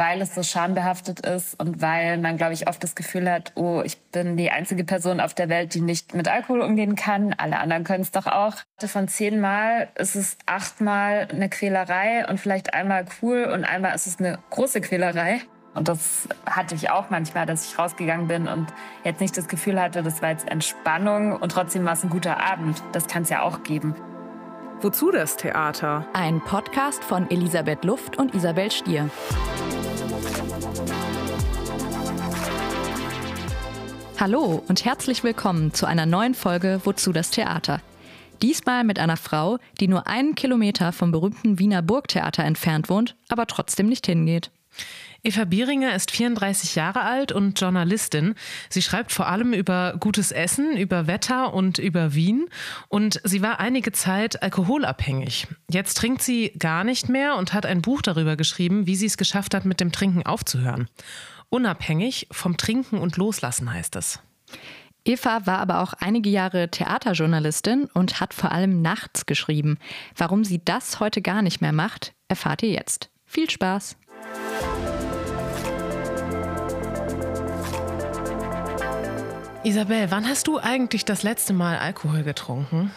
weil es so schambehaftet ist und weil man, glaube ich, oft das Gefühl hat, oh, ich bin die einzige Person auf der Welt, die nicht mit Alkohol umgehen kann. Alle anderen können es doch auch. Von zehnmal ist es achtmal eine Quälerei und vielleicht einmal cool und einmal ist es eine große Quälerei. Und das hatte ich auch manchmal, dass ich rausgegangen bin und jetzt nicht das Gefühl hatte, das war jetzt Entspannung und trotzdem war es ein guter Abend. Das kann es ja auch geben. Wozu das Theater? Ein Podcast von Elisabeth Luft und Isabel Stier. Hallo und herzlich willkommen zu einer neuen Folge Wozu das Theater? Diesmal mit einer Frau, die nur einen Kilometer vom berühmten Wiener Burgtheater entfernt wohnt, aber trotzdem nicht hingeht. Eva Bieringer ist 34 Jahre alt und Journalistin. Sie schreibt vor allem über gutes Essen, über Wetter und über Wien. Und sie war einige Zeit alkoholabhängig. Jetzt trinkt sie gar nicht mehr und hat ein Buch darüber geschrieben, wie sie es geschafft hat, mit dem Trinken aufzuhören. Unabhängig vom Trinken und Loslassen heißt es. Eva war aber auch einige Jahre Theaterjournalistin und hat vor allem nachts geschrieben. Warum sie das heute gar nicht mehr macht, erfahrt ihr jetzt. Viel Spaß! Isabel, wann hast du eigentlich das letzte Mal Alkohol getrunken?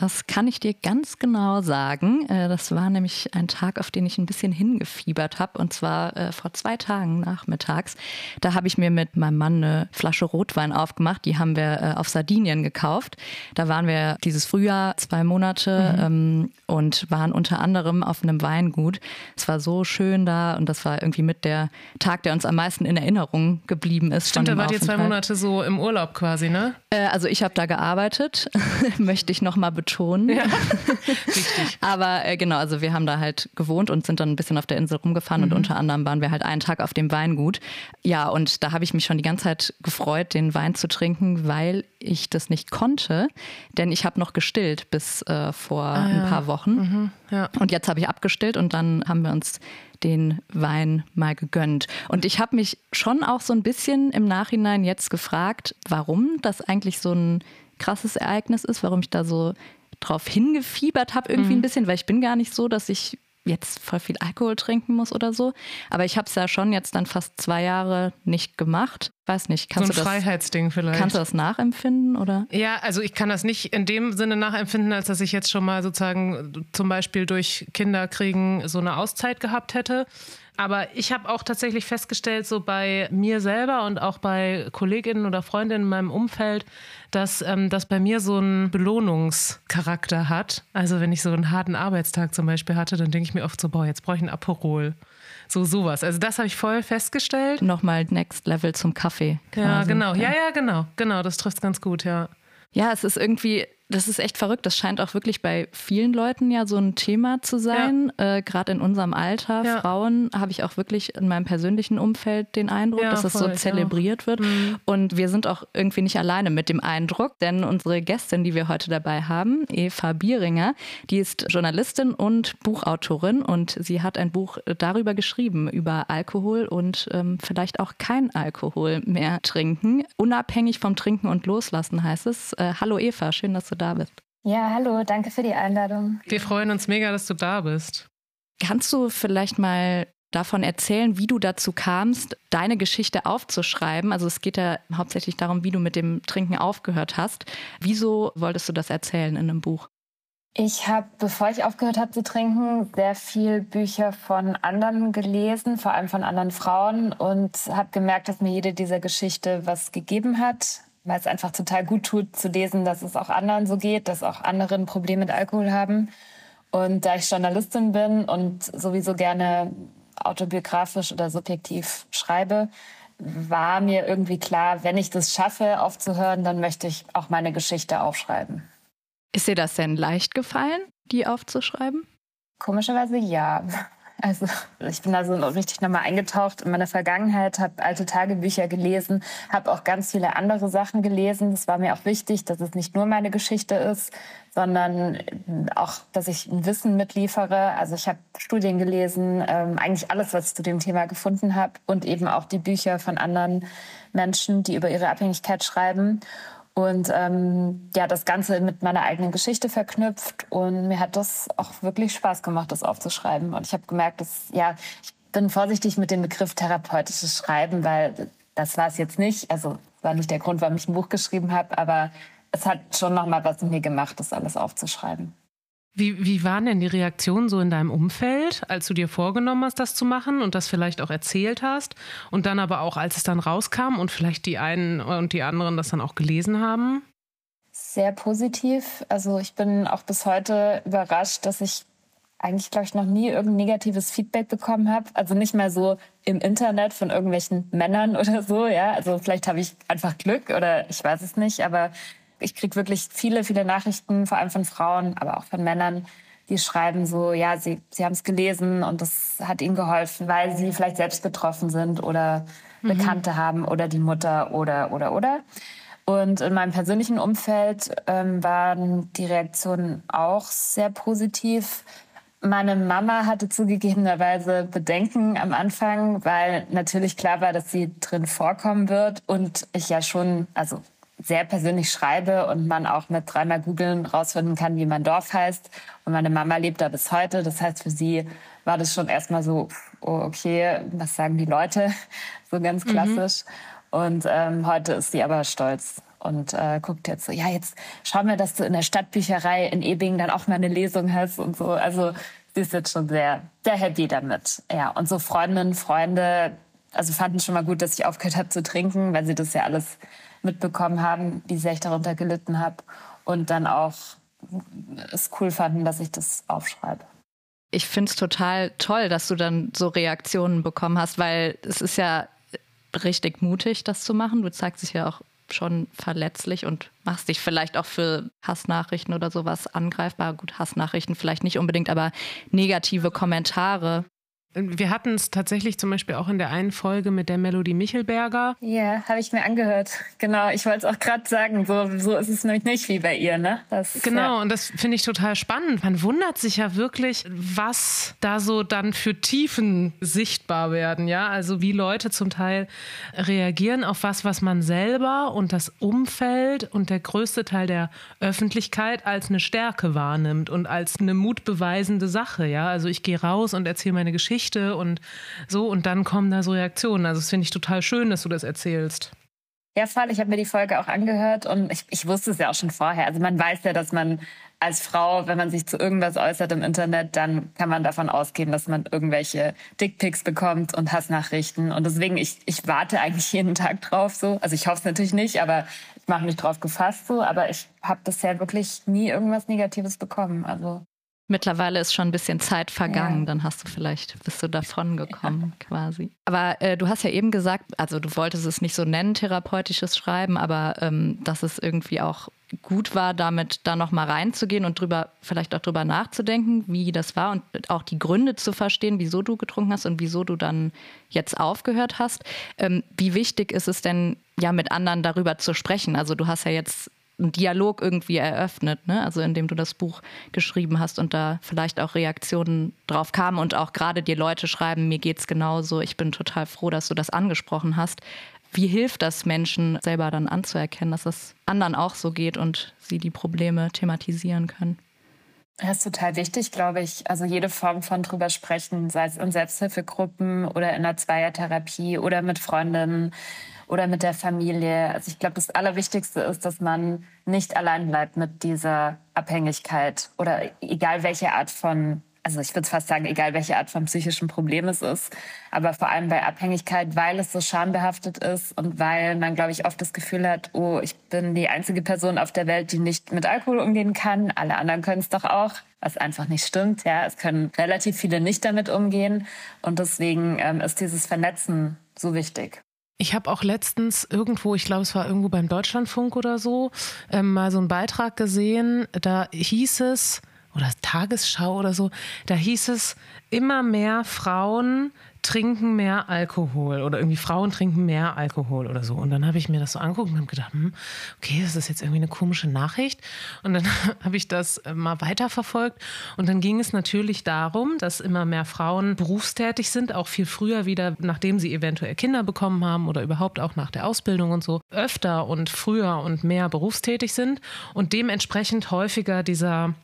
Das kann ich dir ganz genau sagen. Äh, das war nämlich ein Tag, auf den ich ein bisschen hingefiebert habe. Und zwar äh, vor zwei Tagen nachmittags. Da habe ich mir mit meinem Mann eine Flasche Rotwein aufgemacht. Die haben wir äh, auf Sardinien gekauft. Da waren wir dieses Frühjahr zwei Monate mhm. ähm, und waren unter anderem auf einem Weingut. Es war so schön da und das war irgendwie mit der Tag, der uns am meisten in Erinnerung geblieben ist. Stimmt, da wart ihr zwei Monate so im Urlaub quasi, ne? also ich habe da gearbeitet, möchte ich nochmal betonen. Ja. Richtig. Aber äh, genau, also wir haben da halt gewohnt und sind dann ein bisschen auf der Insel rumgefahren mhm. und unter anderem waren wir halt einen Tag auf dem Weingut. Ja, und da habe ich mich schon die ganze Zeit gefreut, den Wein zu trinken, weil ich das nicht konnte, denn ich habe noch gestillt bis äh, vor ah, ein paar Wochen. Mhm, ja. Und jetzt habe ich abgestillt und dann haben wir uns den Wein mal gegönnt. Und ich habe mich schon auch so ein bisschen im Nachhinein jetzt gefragt, warum das eigentlich so ein krasses Ereignis ist, warum ich da so drauf hingefiebert habe, irgendwie mhm. ein bisschen, weil ich bin gar nicht so, dass ich jetzt voll viel Alkohol trinken muss oder so. Aber ich habe es ja schon jetzt dann fast zwei Jahre nicht gemacht. Weiß nicht, kannst so ein du das, Freiheitsding vielleicht. Kannst du das nachempfinden oder? Ja, also ich kann das nicht in dem Sinne nachempfinden, als dass ich jetzt schon mal sozusagen zum Beispiel durch Kinderkriegen so eine Auszeit gehabt hätte. Aber ich habe auch tatsächlich festgestellt, so bei mir selber und auch bei Kolleginnen oder Freundinnen in meinem Umfeld, dass ähm, das bei mir so einen Belohnungscharakter hat. Also wenn ich so einen harten Arbeitstag zum Beispiel hatte, dann denke ich mir oft so, boah, jetzt brauche ich ein Aperol. So sowas. Also das habe ich voll festgestellt. Nochmal Next Level zum Kaffee. Quasi. Ja, genau. Ja, ja, genau. Genau, das trifft ganz gut, ja. Ja, es ist irgendwie, das ist echt verrückt. Das scheint auch wirklich bei vielen Leuten ja so ein Thema zu sein. Ja. Äh, Gerade in unserem Alter, ja. Frauen, habe ich auch wirklich in meinem persönlichen Umfeld den Eindruck, ja, dass das voll, so zelebriert wird. Mhm. Und wir sind auch irgendwie nicht alleine mit dem Eindruck, denn unsere Gästin, die wir heute dabei haben, Eva Bieringer, die ist Journalistin und Buchautorin und sie hat ein Buch darüber geschrieben, über Alkohol und ähm, vielleicht auch kein Alkohol mehr trinken. Unabhängig vom Trinken und Loslassen heißt es. Äh, hallo Eva, schön, dass du da bist. Ja, hallo, danke für die Einladung. Wir freuen uns mega, dass du da bist. Kannst du vielleicht mal davon erzählen, wie du dazu kamst, deine Geschichte aufzuschreiben? Also es geht ja hauptsächlich darum, wie du mit dem Trinken aufgehört hast. Wieso wolltest du das erzählen in einem Buch? Ich habe, bevor ich aufgehört habe zu trinken, sehr viel Bücher von anderen gelesen, vor allem von anderen Frauen und habe gemerkt, dass mir jede dieser Geschichte was gegeben hat weil es einfach total gut tut zu lesen, dass es auch anderen so geht, dass auch andere ein Problem mit Alkohol haben. Und da ich Journalistin bin und sowieso gerne autobiografisch oder subjektiv schreibe, war mir irgendwie klar, wenn ich das schaffe, aufzuhören, dann möchte ich auch meine Geschichte aufschreiben. Ist dir das denn leicht gefallen, die aufzuschreiben? Komischerweise ja. Also ich bin da so richtig nochmal eingetaucht in meine Vergangenheit, habe alte Tagebücher gelesen, habe auch ganz viele andere Sachen gelesen. Es war mir auch wichtig, dass es nicht nur meine Geschichte ist, sondern auch, dass ich ein Wissen mitliefere. Also ich habe Studien gelesen, ähm, eigentlich alles, was ich zu dem Thema gefunden habe und eben auch die Bücher von anderen Menschen, die über ihre Abhängigkeit schreiben und ähm, ja, das Ganze mit meiner eigenen Geschichte verknüpft. Und mir hat das auch wirklich Spaß gemacht, das aufzuschreiben. Und ich habe gemerkt, dass ja, ich bin vorsichtig mit dem Begriff therapeutisches Schreiben, weil das war es jetzt nicht. Also war nicht der Grund, warum ich ein Buch geschrieben habe, aber es hat schon noch mal was mit mir gemacht, das alles aufzuschreiben. Wie, wie waren denn die Reaktionen so in deinem Umfeld, als du dir vorgenommen hast, das zu machen und das vielleicht auch erzählt hast? Und dann aber auch, als es dann rauskam und vielleicht die einen und die anderen das dann auch gelesen haben? Sehr positiv. Also ich bin auch bis heute überrascht, dass ich eigentlich, glaube ich, noch nie irgendein negatives Feedback bekommen habe. Also nicht mal so im Internet von irgendwelchen Männern oder so, ja. Also vielleicht habe ich einfach Glück oder ich weiß es nicht, aber ich kriege wirklich viele, viele Nachrichten, vor allem von Frauen, aber auch von Männern, die schreiben so, ja, sie, sie haben es gelesen und das hat ihnen geholfen, weil sie vielleicht selbst betroffen sind oder mhm. Bekannte haben oder die Mutter oder, oder, oder. Und in meinem persönlichen Umfeld ähm, waren die Reaktionen auch sehr positiv. Meine Mama hatte zugegebenerweise Bedenken am Anfang, weil natürlich klar war, dass sie drin vorkommen wird und ich ja schon, also sehr persönlich schreibe und man auch mit dreimal googeln rausfinden kann, wie mein Dorf heißt. Und meine Mama lebt da bis heute. Das heißt, für sie war das schon erstmal so, oh, okay, was sagen die Leute? So ganz mhm. klassisch. Mhm. Und ähm, heute ist sie aber stolz und äh, guckt jetzt so, ja, jetzt schau mir, dass du in der Stadtbücherei in Ebing dann auch mal eine Lesung hast und so. Also sie ist jetzt schon sehr, sehr happy damit. Ja, und so Freundinnen, Freunde, also fanden schon mal gut, dass ich aufgehört habe zu trinken, weil sie das ja alles mitbekommen haben, wie sehr ich darunter gelitten habe und dann auch es cool fanden, dass ich das aufschreibe. Ich finde es total toll, dass du dann so Reaktionen bekommen hast, weil es ist ja richtig mutig, das zu machen. Du zeigst dich ja auch schon verletzlich und machst dich vielleicht auch für Hassnachrichten oder sowas angreifbar. Gut, Hassnachrichten vielleicht nicht unbedingt, aber negative Kommentare wir hatten es tatsächlich zum Beispiel auch in der einen Folge mit der Melodie Michelberger. Ja, habe ich mir angehört. Genau, ich wollte es auch gerade sagen. So, so ist es nämlich nicht wie bei ihr, ne? Das, genau, ja. und das finde ich total spannend. Man wundert sich ja wirklich, was da so dann für Tiefen sichtbar werden, ja? Also wie Leute zum Teil reagieren auf was, was man selber und das Umfeld und der größte Teil der Öffentlichkeit als eine Stärke wahrnimmt und als eine mutbeweisende Sache, ja? Also ich gehe raus und erzähle meine Geschichte Geschichte und so und dann kommen da so Reaktionen. Also das finde ich total schön, dass du das erzählst. Ja, voll. Ich habe mir die Folge auch angehört und ich, ich wusste es ja auch schon vorher. Also man weiß ja, dass man als Frau, wenn man sich zu irgendwas äußert im Internet, dann kann man davon ausgehen, dass man irgendwelche Dickpics bekommt und Hassnachrichten. Und deswegen, ich, ich warte eigentlich jeden Tag drauf so. Also ich hoffe es natürlich nicht, aber ich mache mich drauf gefasst so. Aber ich habe bisher wirklich nie irgendwas Negatives bekommen. Also Mittlerweile ist schon ein bisschen Zeit vergangen, ja. dann hast du vielleicht, bist du davon gekommen ja. quasi. Aber äh, du hast ja eben gesagt, also du wolltest es nicht so nennen, therapeutisches Schreiben, aber ähm, dass es irgendwie auch gut war, damit da nochmal reinzugehen und drüber, vielleicht auch drüber nachzudenken, wie das war und auch die Gründe zu verstehen, wieso du getrunken hast und wieso du dann jetzt aufgehört hast. Ähm, wie wichtig ist es denn, ja, mit anderen darüber zu sprechen? Also du hast ja jetzt einen Dialog irgendwie eröffnet, ne? also indem du das Buch geschrieben hast und da vielleicht auch Reaktionen drauf kamen und auch gerade die Leute schreiben, mir geht's genauso, ich bin total froh, dass du das angesprochen hast. Wie hilft das Menschen selber dann anzuerkennen, dass es anderen auch so geht und sie die Probleme thematisieren können? Das ist total wichtig, glaube ich. Also jede Form von drüber sprechen, sei es in Selbsthilfegruppen oder in einer Zweiertherapie oder mit Freundinnen oder mit der Familie. Also ich glaube, das Allerwichtigste ist, dass man nicht allein bleibt mit dieser Abhängigkeit oder egal welche Art von also ich würde fast sagen, egal welche Art von psychischem Problem es ist, aber vor allem bei Abhängigkeit, weil es so schambehaftet ist und weil man, glaube ich, oft das Gefühl hat, oh, ich bin die einzige Person auf der Welt, die nicht mit Alkohol umgehen kann. Alle anderen können es doch auch, was einfach nicht stimmt. Ja, es können relativ viele nicht damit umgehen und deswegen ähm, ist dieses Vernetzen so wichtig. Ich habe auch letztens irgendwo, ich glaube, es war irgendwo beim Deutschlandfunk oder so, ähm, mal so einen Beitrag gesehen. Da hieß es, oder Tagesschau oder so, da hieß es, immer mehr Frauen trinken mehr Alkohol oder irgendwie Frauen trinken mehr Alkohol oder so. Und dann habe ich mir das so angeguckt und habe gedacht, hm, okay, das ist jetzt irgendwie eine komische Nachricht. Und dann habe ich das äh, mal weiterverfolgt. Und dann ging es natürlich darum, dass immer mehr Frauen berufstätig sind, auch viel früher wieder, nachdem sie eventuell Kinder bekommen haben oder überhaupt auch nach der Ausbildung und so, öfter und früher und mehr berufstätig sind und dementsprechend häufiger dieser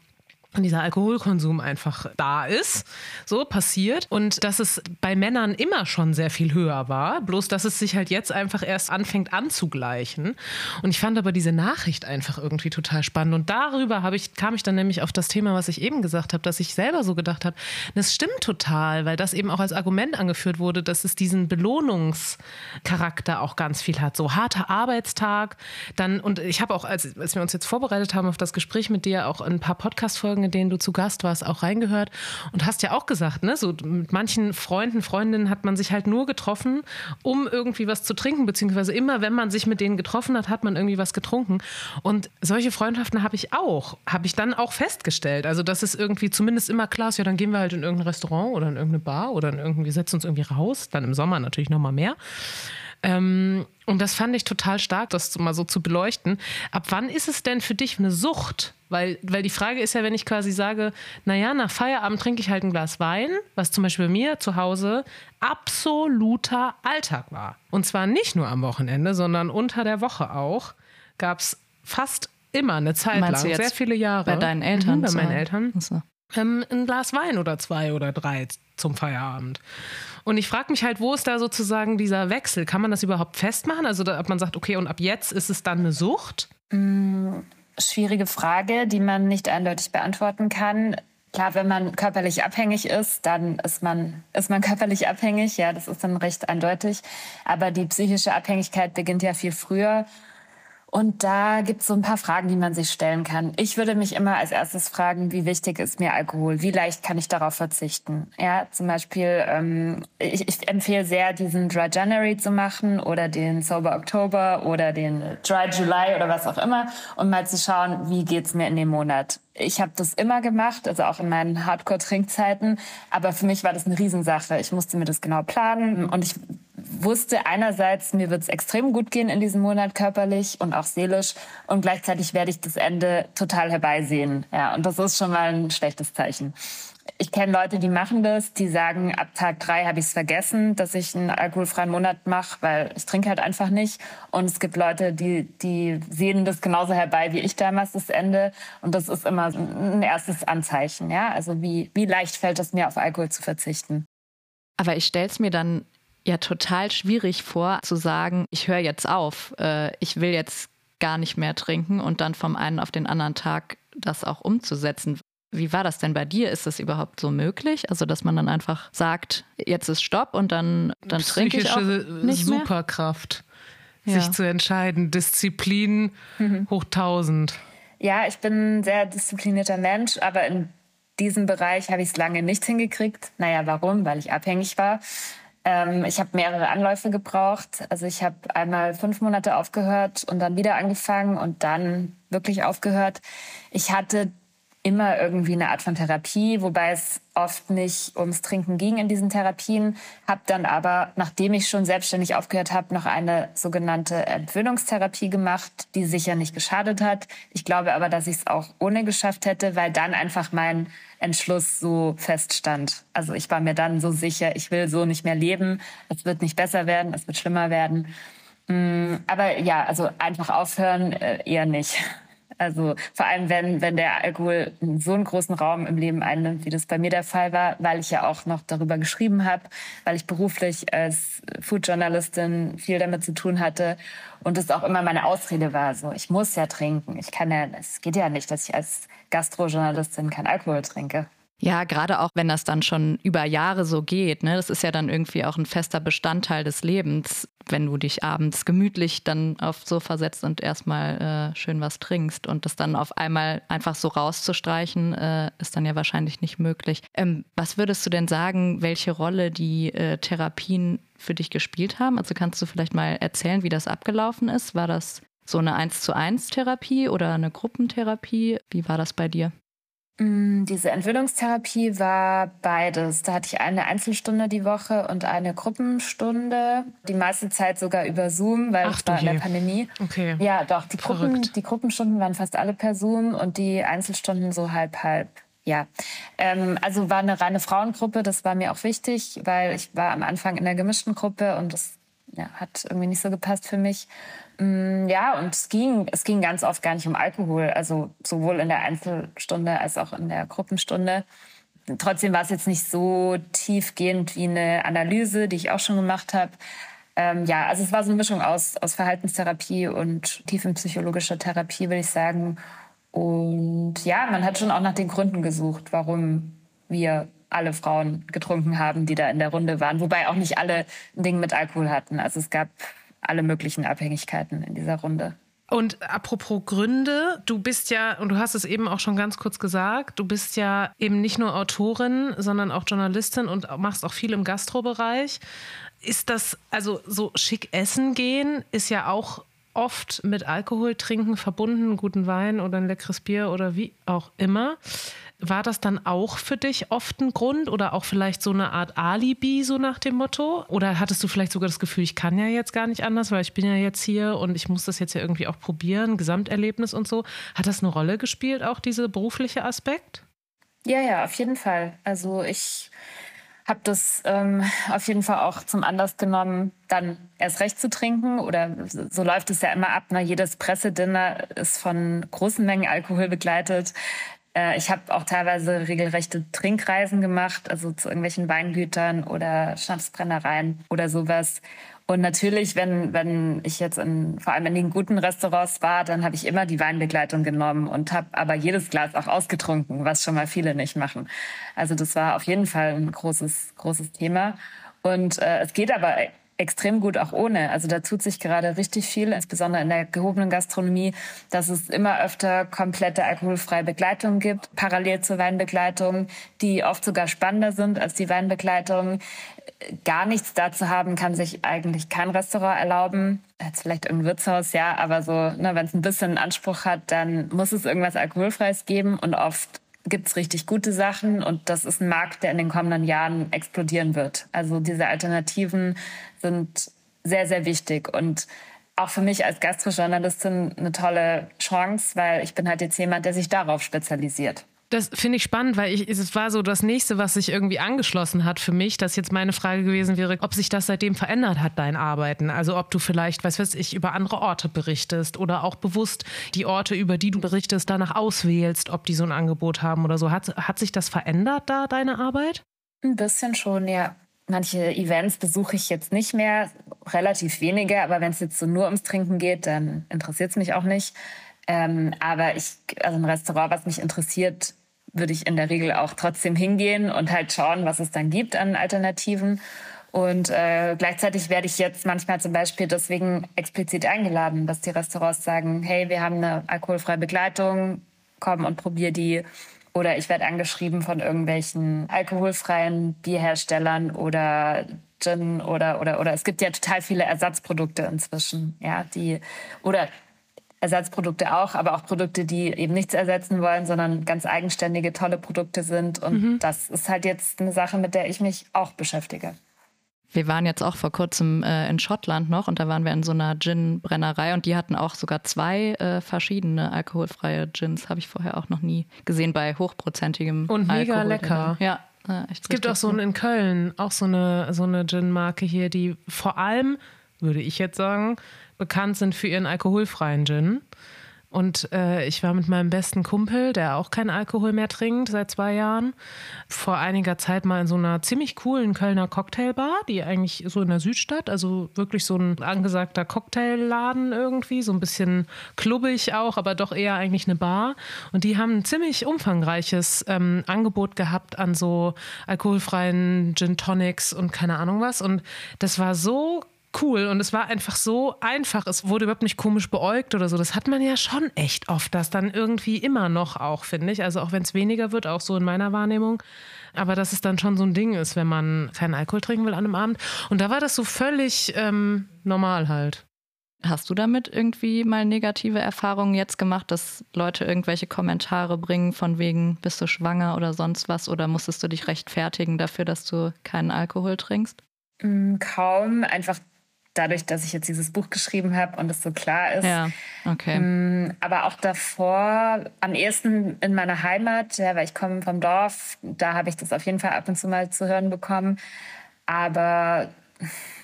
dieser Alkoholkonsum einfach da ist, so passiert. Und dass es bei Männern immer schon sehr viel höher war, bloß dass es sich halt jetzt einfach erst anfängt anzugleichen. Und ich fand aber diese Nachricht einfach irgendwie total spannend. Und darüber habe ich kam ich dann nämlich auf das Thema, was ich eben gesagt habe, dass ich selber so gedacht habe, das stimmt total, weil das eben auch als Argument angeführt wurde, dass es diesen Belohnungscharakter auch ganz viel hat, so harter Arbeitstag, dann und ich habe auch als, als wir uns jetzt vorbereitet haben auf das Gespräch mit dir auch ein paar Podcast Folgen in denen du zu Gast warst, auch reingehört und hast ja auch gesagt, ne, so mit manchen Freunden, Freundinnen hat man sich halt nur getroffen, um irgendwie was zu trinken, beziehungsweise immer, wenn man sich mit denen getroffen hat, hat man irgendwie was getrunken. Und solche Freundschaften habe ich auch, habe ich dann auch festgestellt. Also, dass es irgendwie zumindest immer klar ist, ja, dann gehen wir halt in irgendein Restaurant oder in irgendeine Bar oder in irgendwie, setzen uns irgendwie raus, dann im Sommer natürlich nochmal mehr. Ähm, und das fand ich total stark, das mal so zu beleuchten. Ab wann ist es denn für dich eine Sucht? Weil, weil die Frage ist ja, wenn ich quasi sage, naja, nach Feierabend trinke ich halt ein Glas Wein, was zum Beispiel bei mir zu Hause absoluter Alltag war. Und zwar nicht nur am Wochenende, sondern unter der Woche auch, gab es fast immer eine Zeit Meinst lang, sehr viele Jahre. Bei deinen Eltern? Mhm, bei meinen Eltern. So. Ähm, ein Glas Wein oder zwei oder drei zum Feierabend. Und ich frage mich halt, wo ist da sozusagen dieser Wechsel? Kann man das überhaupt festmachen? Also, ob man sagt, okay, und ab jetzt ist es dann eine Sucht? Mm, schwierige Frage, die man nicht eindeutig beantworten kann. Klar, wenn man körperlich abhängig ist, dann ist man, ist man körperlich abhängig. Ja, das ist dann recht eindeutig. Aber die psychische Abhängigkeit beginnt ja viel früher. Und da gibt es so ein paar Fragen, die man sich stellen kann. Ich würde mich immer als erstes fragen, wie wichtig ist mir Alkohol? Wie leicht kann ich darauf verzichten? Ja, zum Beispiel, ähm, ich, ich empfehle sehr, diesen Dry January zu machen oder den Sober October oder den Dry July oder was auch immer und mal zu schauen, wie geht's mir in dem Monat. Ich habe das immer gemacht, also auch in meinen Hardcore-Trinkzeiten. Aber für mich war das eine Riesensache. Ich musste mir das genau planen und ich wusste einerseits, mir wird es extrem gut gehen in diesem Monat körperlich und auch seelisch und gleichzeitig werde ich das Ende total herbeisehen. Ja, und das ist schon mal ein schlechtes Zeichen. Ich kenne Leute, die machen das, die sagen, ab Tag drei habe ich es vergessen, dass ich einen alkoholfreien Monat mache, weil ich trinke halt einfach nicht. Und es gibt Leute, die, die sehen das genauso herbei wie ich damals das Ende. Und das ist immer ein erstes Anzeichen. Ja? Also wie, wie leicht fällt es mir, auf Alkohol zu verzichten. Aber ich stelle es mir dann ja total schwierig vor, zu sagen, ich höre jetzt auf, äh, ich will jetzt gar nicht mehr trinken und dann vom einen auf den anderen Tag das auch umzusetzen. Wie war das denn bei dir? Ist das überhaupt so möglich? Also, dass man dann einfach sagt, jetzt ist Stopp und dann, dann trinke ich auch nicht Superkraft, mehr? sich ja. zu entscheiden. Disziplin mhm. hoch 1000. Ja, ich bin ein sehr disziplinierter Mensch, aber in diesem Bereich habe ich es lange nicht hingekriegt. Naja, warum? Weil ich abhängig war. Ähm, ich habe mehrere Anläufe gebraucht. Also ich habe einmal fünf Monate aufgehört und dann wieder angefangen und dann wirklich aufgehört. Ich hatte immer irgendwie eine Art von Therapie, wobei es oft nicht ums Trinken ging in diesen Therapien. Habe dann aber, nachdem ich schon selbstständig aufgehört habe, noch eine sogenannte Entwöhnungstherapie gemacht, die sicher nicht geschadet hat. Ich glaube aber, dass ich es auch ohne geschafft hätte, weil dann einfach mein Entschluss so feststand. Also ich war mir dann so sicher, ich will so nicht mehr leben. Es wird nicht besser werden, es wird schlimmer werden. Mm, aber ja, also einfach aufhören äh, eher nicht. Also vor allem, wenn, wenn der Alkohol so einen großen Raum im Leben einnimmt, wie das bei mir der Fall war, weil ich ja auch noch darüber geschrieben habe, weil ich beruflich als Foodjournalistin viel damit zu tun hatte und es auch immer meine Ausrede war, so ich muss ja trinken. Ich kann ja, es geht ja nicht, dass ich als Gastrojournalistin kein Alkohol trinke. Ja, gerade auch wenn das dann schon über Jahre so geht, ne? Das ist ja dann irgendwie auch ein fester Bestandteil des Lebens, wenn du dich abends gemütlich dann aufs Sofa setzt und erstmal äh, schön was trinkst und das dann auf einmal einfach so rauszustreichen, äh, ist dann ja wahrscheinlich nicht möglich. Ähm, was würdest du denn sagen, welche Rolle die äh, Therapien für dich gespielt haben? Also kannst du vielleicht mal erzählen, wie das abgelaufen ist? War das so eine 1 zu 1 Therapie oder eine Gruppentherapie? Wie war das bei dir? Mm, diese Entwöhnungstherapie war beides. Da hatte ich eine Einzelstunde die Woche und eine Gruppenstunde. Die meiste Zeit sogar über Zoom, weil Ach, es war in der Pandemie. Okay. Ja, doch. Die, Gruppen, die Gruppenstunden waren fast alle per Zoom und die Einzelstunden so halb halb. Ja, ähm, also war eine reine Frauengruppe. Das war mir auch wichtig, weil ich war am Anfang in der gemischten Gruppe und das ja, hat irgendwie nicht so gepasst für mich. Mm, ja, und es ging, es ging ganz oft gar nicht um Alkohol, also sowohl in der Einzelstunde als auch in der Gruppenstunde. Trotzdem war es jetzt nicht so tiefgehend wie eine Analyse, die ich auch schon gemacht habe. Ähm, ja, also es war so eine Mischung aus, aus Verhaltenstherapie und tiefenpsychologischer Therapie, würde ich sagen. Und ja, man hat schon auch nach den Gründen gesucht, warum wir alle Frauen getrunken haben, die da in der Runde waren. Wobei auch nicht alle ein Ding mit Alkohol hatten. Also es gab alle möglichen Abhängigkeiten in dieser Runde. Und apropos Gründe, du bist ja, und du hast es eben auch schon ganz kurz gesagt, du bist ja eben nicht nur Autorin, sondern auch Journalistin und machst auch viel im Gastrobereich. Ist das, also so schick essen gehen, ist ja auch oft mit Alkohol trinken verbunden, guten Wein oder ein leckeres Bier oder wie auch immer. War das dann auch für dich oft ein Grund oder auch vielleicht so eine Art Alibi, so nach dem Motto? Oder hattest du vielleicht sogar das Gefühl, ich kann ja jetzt gar nicht anders, weil ich bin ja jetzt hier und ich muss das jetzt ja irgendwie auch probieren, Gesamterlebnis und so. Hat das eine Rolle gespielt, auch dieser berufliche Aspekt? Ja, ja, auf jeden Fall. Also ich habe das ähm, auf jeden Fall auch zum Anlass genommen, dann erst recht zu trinken. Oder so läuft es ja immer ab. Ne? Jedes Pressedinner ist von großen Mengen Alkohol begleitet. Äh, ich habe auch teilweise regelrechte Trinkreisen gemacht, also zu irgendwelchen Weingütern oder Schnapsbrennereien oder sowas. Und natürlich, wenn, wenn ich jetzt in, vor allem in den guten Restaurants war, dann habe ich immer die Weinbegleitung genommen und habe aber jedes Glas auch ausgetrunken, was schon mal viele nicht machen. Also das war auf jeden Fall ein großes, großes Thema. Und äh, es geht aber extrem gut auch ohne. Also da tut sich gerade richtig viel, insbesondere in der gehobenen Gastronomie, dass es immer öfter komplette alkoholfreie Begleitung gibt, parallel zur Weinbegleitung, die oft sogar spannender sind als die Weinbegleitung. Gar nichts dazu haben kann sich eigentlich kein Restaurant erlauben. Jetzt vielleicht irgendein Wirtshaus, ja, aber so, ne, wenn es ein bisschen Anspruch hat, dann muss es irgendwas Alkoholfreies geben und oft gibt es richtig gute Sachen und das ist ein Markt, der in den kommenden Jahren explodieren wird. Also diese Alternativen sind sehr, sehr wichtig und auch für mich als Gastrojournalistin eine tolle Chance, weil ich bin halt jetzt jemand, der sich darauf spezialisiert. Das finde ich spannend, weil ich, es war so das nächste, was sich irgendwie angeschlossen hat für mich, dass jetzt meine Frage gewesen wäre, ob sich das seitdem verändert hat, dein Arbeiten. Also ob du vielleicht, was weiß ich, über andere Orte berichtest oder auch bewusst die Orte, über die du berichtest, danach auswählst, ob die so ein Angebot haben oder so. Hat, hat sich das verändert da, deine Arbeit? Ein bisschen schon, ja. Manche Events besuche ich jetzt nicht mehr, relativ wenige, aber wenn es jetzt so nur ums Trinken geht, dann interessiert es mich auch nicht. Ähm, aber ich, also ein Restaurant, was mich interessiert, würde ich in der Regel auch trotzdem hingehen und halt schauen, was es dann gibt an Alternativen. Und äh, gleichzeitig werde ich jetzt manchmal zum Beispiel deswegen explizit eingeladen, dass die Restaurants sagen, hey, wir haben eine alkoholfreie Begleitung, komm und probier die. Oder ich werde angeschrieben von irgendwelchen alkoholfreien Bierherstellern oder Gin oder oder oder es gibt ja total viele Ersatzprodukte inzwischen, ja, die oder Ersatzprodukte auch, aber auch Produkte, die eben nichts ersetzen wollen, sondern ganz eigenständige, tolle Produkte sind. Und mhm. das ist halt jetzt eine Sache, mit der ich mich auch beschäftige. Wir waren jetzt auch vor kurzem äh, in Schottland noch und da waren wir in so einer Gin-Brennerei und die hatten auch sogar zwei äh, verschiedene alkoholfreie Gins. Habe ich vorher auch noch nie gesehen bei hochprozentigem Und mega Alkohol lecker. Ja. es gibt auch so in Köln auch so eine, so eine Gin-Marke hier, die vor allem, würde ich jetzt sagen, bekannt sind für ihren alkoholfreien Gin. Und äh, ich war mit meinem besten Kumpel, der auch keinen Alkohol mehr trinkt seit zwei Jahren, vor einiger Zeit mal in so einer ziemlich coolen Kölner Cocktailbar, die eigentlich so in der Südstadt, also wirklich so ein angesagter Cocktailladen irgendwie, so ein bisschen klubbig auch, aber doch eher eigentlich eine Bar. Und die haben ein ziemlich umfangreiches ähm, Angebot gehabt an so alkoholfreien Gin Tonics und keine Ahnung was. Und das war so cool und es war einfach so einfach. Es wurde überhaupt nicht komisch beäugt oder so. Das hat man ja schon echt oft, das dann irgendwie immer noch auch, finde ich. Also auch wenn es weniger wird, auch so in meiner Wahrnehmung. Aber dass es dann schon so ein Ding ist, wenn man keinen Alkohol trinken will an einem Abend. Und da war das so völlig ähm, normal halt. Hast du damit irgendwie mal negative Erfahrungen jetzt gemacht, dass Leute irgendwelche Kommentare bringen von wegen, bist du schwanger oder sonst was? Oder musstest du dich rechtfertigen dafür, dass du keinen Alkohol trinkst? Mm, kaum, einfach dadurch, dass ich jetzt dieses Buch geschrieben habe und es so klar ist. Ja, okay. Ähm, aber auch davor, am ehesten in meiner Heimat, ja, weil ich komme vom Dorf, da habe ich das auf jeden Fall ab und zu mal zu hören bekommen. Aber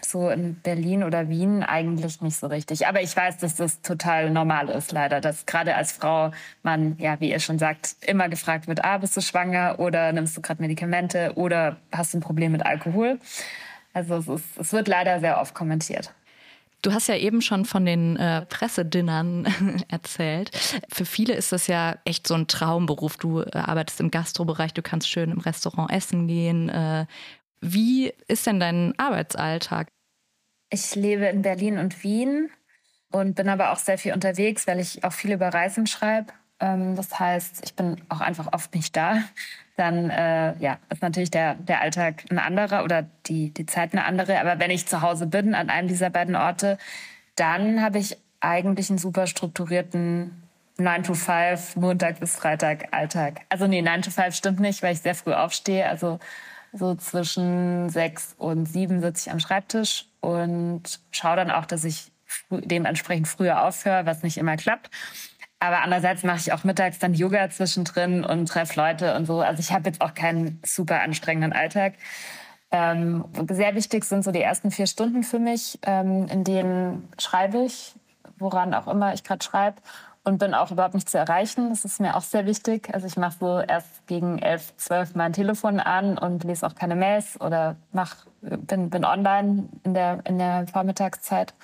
so in Berlin oder Wien eigentlich nicht so richtig. Aber ich weiß, dass das total normal ist, leider, dass gerade als Frau man, ja, wie ihr schon sagt, immer gefragt wird, ah, bist du schwanger oder nimmst du gerade Medikamente oder hast du ein Problem mit Alkohol? Also es, ist, es wird leider sehr oft kommentiert. Du hast ja eben schon von den äh, Pressedinnern erzählt. Für viele ist das ja echt so ein Traumberuf. Du äh, arbeitest im Gastrobereich, du kannst schön im Restaurant essen gehen. Äh, wie ist denn dein Arbeitsalltag? Ich lebe in Berlin und Wien und bin aber auch sehr viel unterwegs, weil ich auch viel über Reisen schreibe. Ähm, das heißt, ich bin auch einfach oft nicht da. Dann äh, ja, ist natürlich der, der Alltag ein anderer oder die, die Zeit eine andere. Aber wenn ich zu Hause bin an einem dieser beiden Orte, dann habe ich eigentlich einen super strukturierten 9 to 5, Montag bis Freitag Alltag. Also nee, 9 to 5 stimmt nicht, weil ich sehr früh aufstehe. Also so zwischen sechs und sieben sitze ich am Schreibtisch und schaue dann auch, dass ich dementsprechend früher aufhöre, was nicht immer klappt. Aber andererseits mache ich auch mittags dann Yoga zwischendrin und treffe Leute und so. Also ich habe jetzt auch keinen super anstrengenden Alltag. Ähm, sehr wichtig sind so die ersten vier Stunden für mich, ähm, in denen schreibe ich, woran auch immer ich gerade schreibe und bin auch überhaupt nicht zu erreichen. Das ist mir auch sehr wichtig. Also ich mache so erst gegen elf, zwölf mein Telefon an und lese auch keine Mails oder mach, bin, bin online in der, in der Vormittagszeit.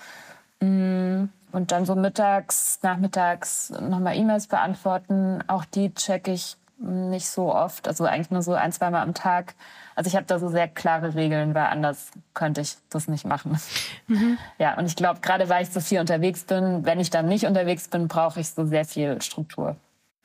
Mm, und dann so mittags, nachmittags nochmal E-Mails beantworten. Auch die checke ich nicht so oft, also eigentlich nur so ein, zweimal am Tag. Also ich habe da so sehr klare Regeln, weil anders könnte ich das nicht machen. Mhm. Ja, und ich glaube, gerade weil ich so viel unterwegs bin, wenn ich dann nicht unterwegs bin, brauche ich so sehr viel Struktur.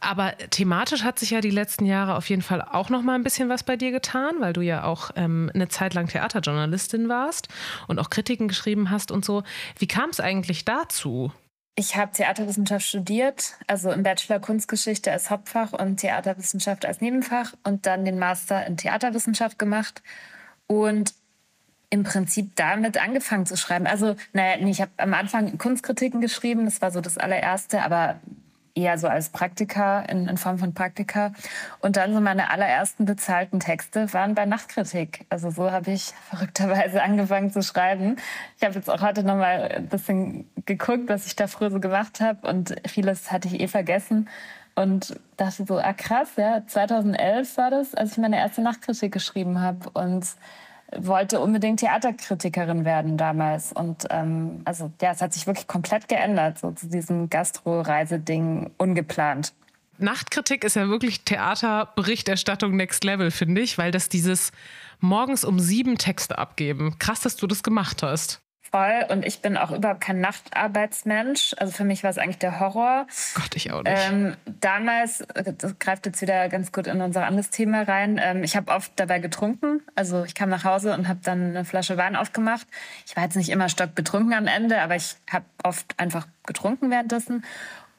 Aber thematisch hat sich ja die letzten Jahre auf jeden Fall auch noch mal ein bisschen was bei dir getan, weil du ja auch ähm, eine Zeit lang Theaterjournalistin warst und auch Kritiken geschrieben hast und so. Wie kam es eigentlich dazu? Ich habe Theaterwissenschaft studiert, also im Bachelor Kunstgeschichte als Hauptfach und Theaterwissenschaft als Nebenfach und dann den Master in Theaterwissenschaft gemacht und im Prinzip damit angefangen zu schreiben. Also, naja, ich habe am Anfang Kunstkritiken geschrieben, das war so das allererste, aber eher so als Praktika, in, in, Form von Praktika. Und dann so meine allerersten bezahlten Texte waren bei Nachtkritik. Also so habe ich verrückterweise angefangen zu schreiben. Ich habe jetzt auch heute noch mal ein bisschen geguckt, was ich da früher so gemacht habe. Und vieles hatte ich eh vergessen. Und dachte so, ah krass, ja, 2011 war das, als ich meine erste Nachtkritik geschrieben habe. Und wollte unbedingt Theaterkritikerin werden damals. Und ähm, also ja, es hat sich wirklich komplett geändert, so zu diesem Gastro-Reiseding ungeplant. Nachtkritik ist ja wirklich Theaterberichterstattung Next Level, finde ich, weil das dieses morgens um sieben Texte abgeben. Krass, dass du das gemacht hast voll und ich bin auch überhaupt kein Nachtarbeitsmensch. Also für mich war es eigentlich der Horror. Gott, ich auch nicht. Ähm, damals, das greift jetzt wieder ganz gut in unser anderes Thema rein, ähm, ich habe oft dabei getrunken. Also ich kam nach Hause und habe dann eine Flasche Wein aufgemacht. Ich war jetzt nicht immer stockbetrunken am Ende, aber ich habe oft einfach getrunken währenddessen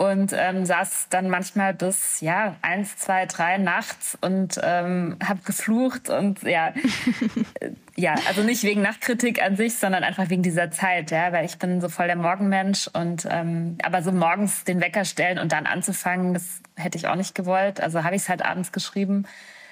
und ähm, saß dann manchmal bis ja eins, zwei, drei nachts und ähm, habe geflucht und ja, ja, also nicht wegen Nachtkritik an sich, sondern einfach wegen dieser Zeit, ja, weil ich bin so voll der Morgenmensch und ähm, aber so morgens den Wecker stellen und dann anzufangen, das hätte ich auch nicht gewollt. Also habe ich es halt abends geschrieben.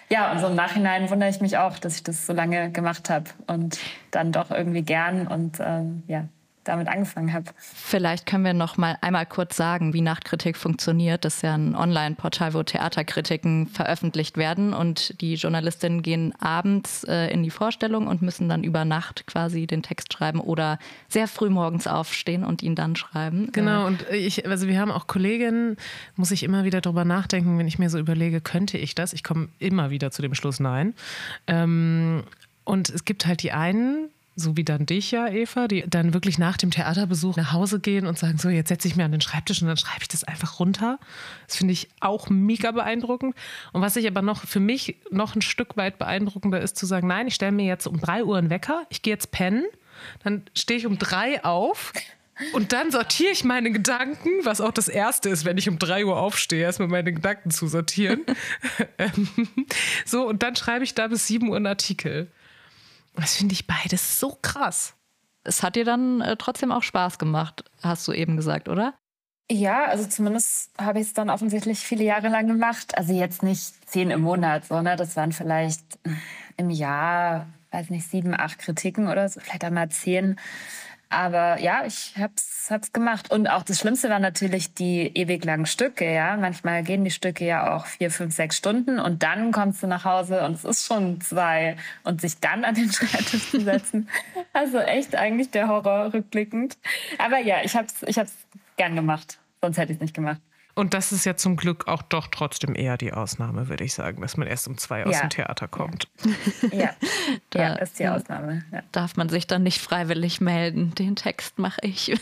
Ja, und so im Nachhinein wundere ich mich auch, dass ich das so lange gemacht habe und dann doch irgendwie gern und ähm, ja, damit angefangen habe. Vielleicht können wir noch mal einmal kurz sagen, wie Nachtkritik funktioniert. Das ist ja ein Online-Portal, wo Theaterkritiken veröffentlicht werden und die Journalistinnen gehen abends äh, in die Vorstellung und müssen dann über Nacht quasi den Text schreiben oder sehr früh morgens aufstehen und ihn dann schreiben. Genau, äh, und ich, also wir haben auch Kolleginnen, muss ich immer wieder drüber nachdenken, wenn ich mir so überlege, könnte ich das? Ich komme immer wieder zu dem Schluss, nein. Ähm, und es gibt halt die einen, so wie dann dich ja, Eva, die dann wirklich nach dem Theaterbesuch nach Hause gehen und sagen, so, jetzt setze ich mir an den Schreibtisch und dann schreibe ich das einfach runter. Das finde ich auch mega beeindruckend. Und was ich aber noch für mich noch ein Stück weit beeindruckender ist, zu sagen, nein, ich stelle mir jetzt um drei Uhr einen Wecker, ich gehe jetzt pennen, dann stehe ich um drei auf und dann sortiere ich meine Gedanken, was auch das Erste ist, wenn ich um drei Uhr aufstehe, erstmal meine Gedanken zu sortieren. Ähm, so, und dann schreibe ich da bis sieben Uhr einen Artikel. Das finde ich beides so krass. Es hat dir dann äh, trotzdem auch Spaß gemacht, hast du eben gesagt, oder? Ja, also zumindest habe ich es dann offensichtlich viele Jahre lang gemacht. Also jetzt nicht zehn im Monat, sondern das waren vielleicht im Jahr weiß nicht, sieben, acht Kritiken oder so, vielleicht einmal zehn. Aber ja, ich hab's, hab's gemacht. Und auch das Schlimmste war natürlich die ewig langen Stücke, ja. Manchmal gehen die Stücke ja auch vier, fünf, sechs Stunden und dann kommst du nach Hause und es ist schon zwei. Und sich dann an den Schreibtisch zu setzen. Also echt eigentlich der Horror rückblickend. Aber ja, ich hab's, ich hab's gern gemacht. Sonst hätte ich es nicht gemacht. Und das ist ja zum Glück auch doch trotzdem eher die Ausnahme, würde ich sagen, dass man erst um zwei aus ja. dem Theater kommt. Ja, da ja, ist die Ausnahme. Ja. Darf man sich dann nicht freiwillig melden, den Text mache ich.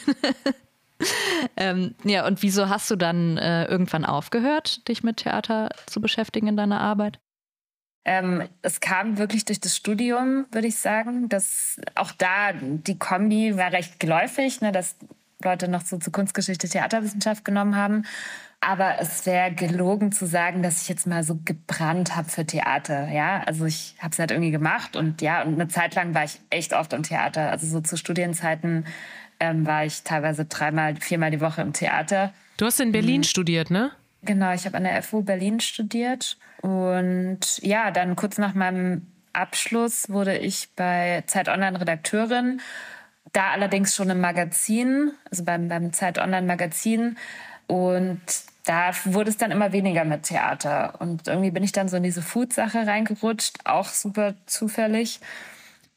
ähm, ja, und wieso hast du dann äh, irgendwann aufgehört, dich mit Theater zu beschäftigen in deiner Arbeit? Ähm, es kam wirklich durch das Studium, würde ich sagen. dass auch da, die Kombi war recht geläufig, ne, dass Leute noch so zu Kunstgeschichte, Theaterwissenschaft genommen haben. Aber es wäre gelogen zu sagen, dass ich jetzt mal so gebrannt habe für Theater. Ja, also ich habe es halt irgendwie gemacht und ja, und eine Zeit lang war ich echt oft im Theater. Also so zu Studienzeiten ähm, war ich teilweise dreimal, viermal die Woche im Theater. Du hast in Berlin mhm. studiert, ne? Genau, ich habe an der FU Berlin studiert und ja, dann kurz nach meinem Abschluss wurde ich bei Zeit Online Redakteurin da allerdings schon im Magazin, also beim, beim Zeit Online Magazin. Und da wurde es dann immer weniger mit Theater. Und irgendwie bin ich dann so in diese Food-Sache reingerutscht, auch super zufällig.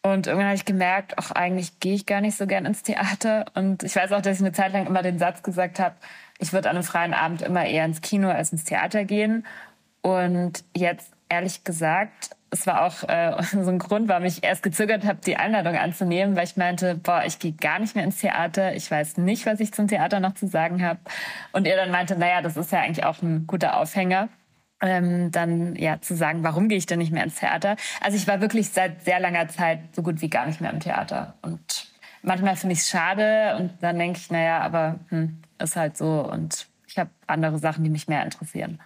Und irgendwann habe ich gemerkt, ach, eigentlich gehe ich gar nicht so gern ins Theater. Und ich weiß auch, dass ich eine Zeit lang immer den Satz gesagt habe, ich würde an einem freien Abend immer eher ins Kino als ins Theater gehen. Und jetzt, ehrlich gesagt, es war auch äh, so ein Grund, warum ich erst gezögert habe, die Einladung anzunehmen, weil ich meinte, boah, ich gehe gar nicht mehr ins Theater, ich weiß nicht, was ich zum Theater noch zu sagen habe. Und er dann meinte, naja, das ist ja eigentlich auch ein guter Aufhänger. Ähm, dann ja zu sagen, warum gehe ich denn nicht mehr ins Theater? Also ich war wirklich seit sehr langer Zeit so gut wie gar nicht mehr im Theater. Und manchmal finde ich es schade und dann denke ich, naja, aber hm, ist halt so und ich habe andere Sachen, die mich mehr interessieren.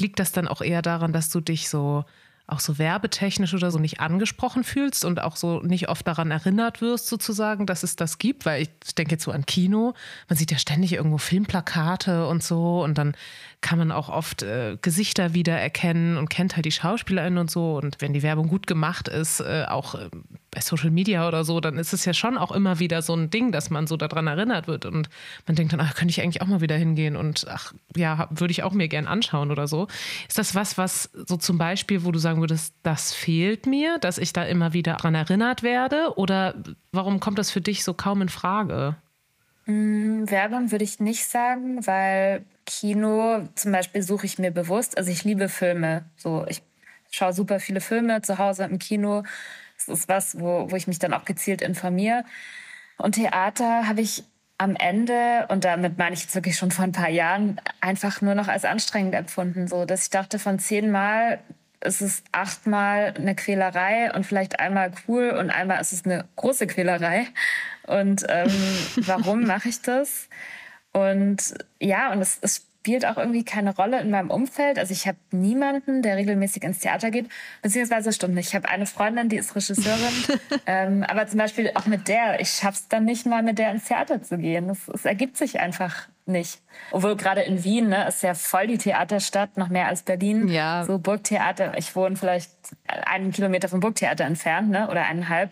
Liegt das dann auch eher daran, dass du dich so auch so werbetechnisch oder so nicht angesprochen fühlst und auch so nicht oft daran erinnert wirst, sozusagen, dass es das gibt, weil ich denke jetzt so an Kino, man sieht ja ständig irgendwo Filmplakate und so und dann kann man auch oft äh, Gesichter wiedererkennen und kennt halt die SchauspielerInnen und so. Und wenn die Werbung gut gemacht ist, äh, auch äh, bei Social Media oder so, dann ist es ja schon auch immer wieder so ein Ding, dass man so daran erinnert wird. Und man denkt dann, ach, könnte ich eigentlich auch mal wieder hingehen und ach, ja, würde ich auch mir gern anschauen oder so. Ist das was, was so zum Beispiel, wo du sagen würdest, das fehlt mir, dass ich da immer wieder daran erinnert werde? Oder warum kommt das für dich so kaum in Frage? Mm, Werbung würde ich nicht sagen, weil Kino zum Beispiel suche ich mir bewusst. Also ich liebe Filme. So, ich schaue super viele Filme zu Hause im Kino. Das ist was, wo, wo ich mich dann auch gezielt informiere. Und Theater habe ich am Ende, und damit meine ich jetzt wirklich schon vor ein paar Jahren, einfach nur noch als anstrengend empfunden. So, dass ich dachte, von zehnmal ist es achtmal eine Quälerei und vielleicht einmal cool und einmal ist es eine große Quälerei. Und ähm, warum mache ich das? Und ja, und es, es spielt auch irgendwie keine Rolle in meinem Umfeld. Also ich habe niemanden, der regelmäßig ins Theater geht, beziehungsweise stimmt nicht. Ich habe eine Freundin, die ist Regisseurin, ähm, aber zum Beispiel auch mit der, ich schaff's dann nicht mal mit der ins Theater zu gehen. Das, das ergibt sich einfach nicht. Obwohl gerade in Wien ne, ist ja voll die Theaterstadt, noch mehr als Berlin. Ja. So Burgtheater. Ich wohne vielleicht einen Kilometer vom Burgtheater entfernt, ne, oder eineinhalb.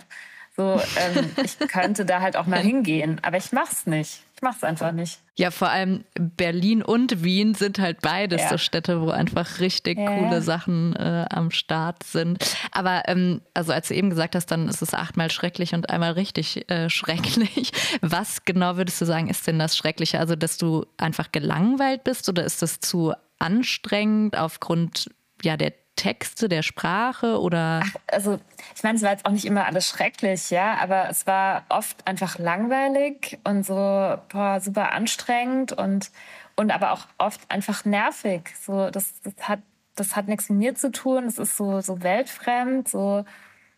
So, ähm, ich könnte da halt auch mal hingehen, aber ich mach's nicht. Ich mach's einfach nicht. Ja, vor allem Berlin und Wien sind halt beides ja. so Städte, wo einfach richtig ja. coole Sachen äh, am Start sind. Aber ähm, also als du eben gesagt hast, dann ist es achtmal schrecklich und einmal richtig äh, schrecklich. Was genau würdest du sagen, ist denn das Schreckliche? Also, dass du einfach gelangweilt bist oder ist das zu anstrengend aufgrund ja, der Texte, der Sprache oder? Ach, also ich meine, es war jetzt auch nicht immer alles schrecklich, ja, aber es war oft einfach langweilig und so boah, super anstrengend und und aber auch oft einfach nervig. So das, das hat das hat nichts mit mir zu tun. Es ist so so weltfremd. So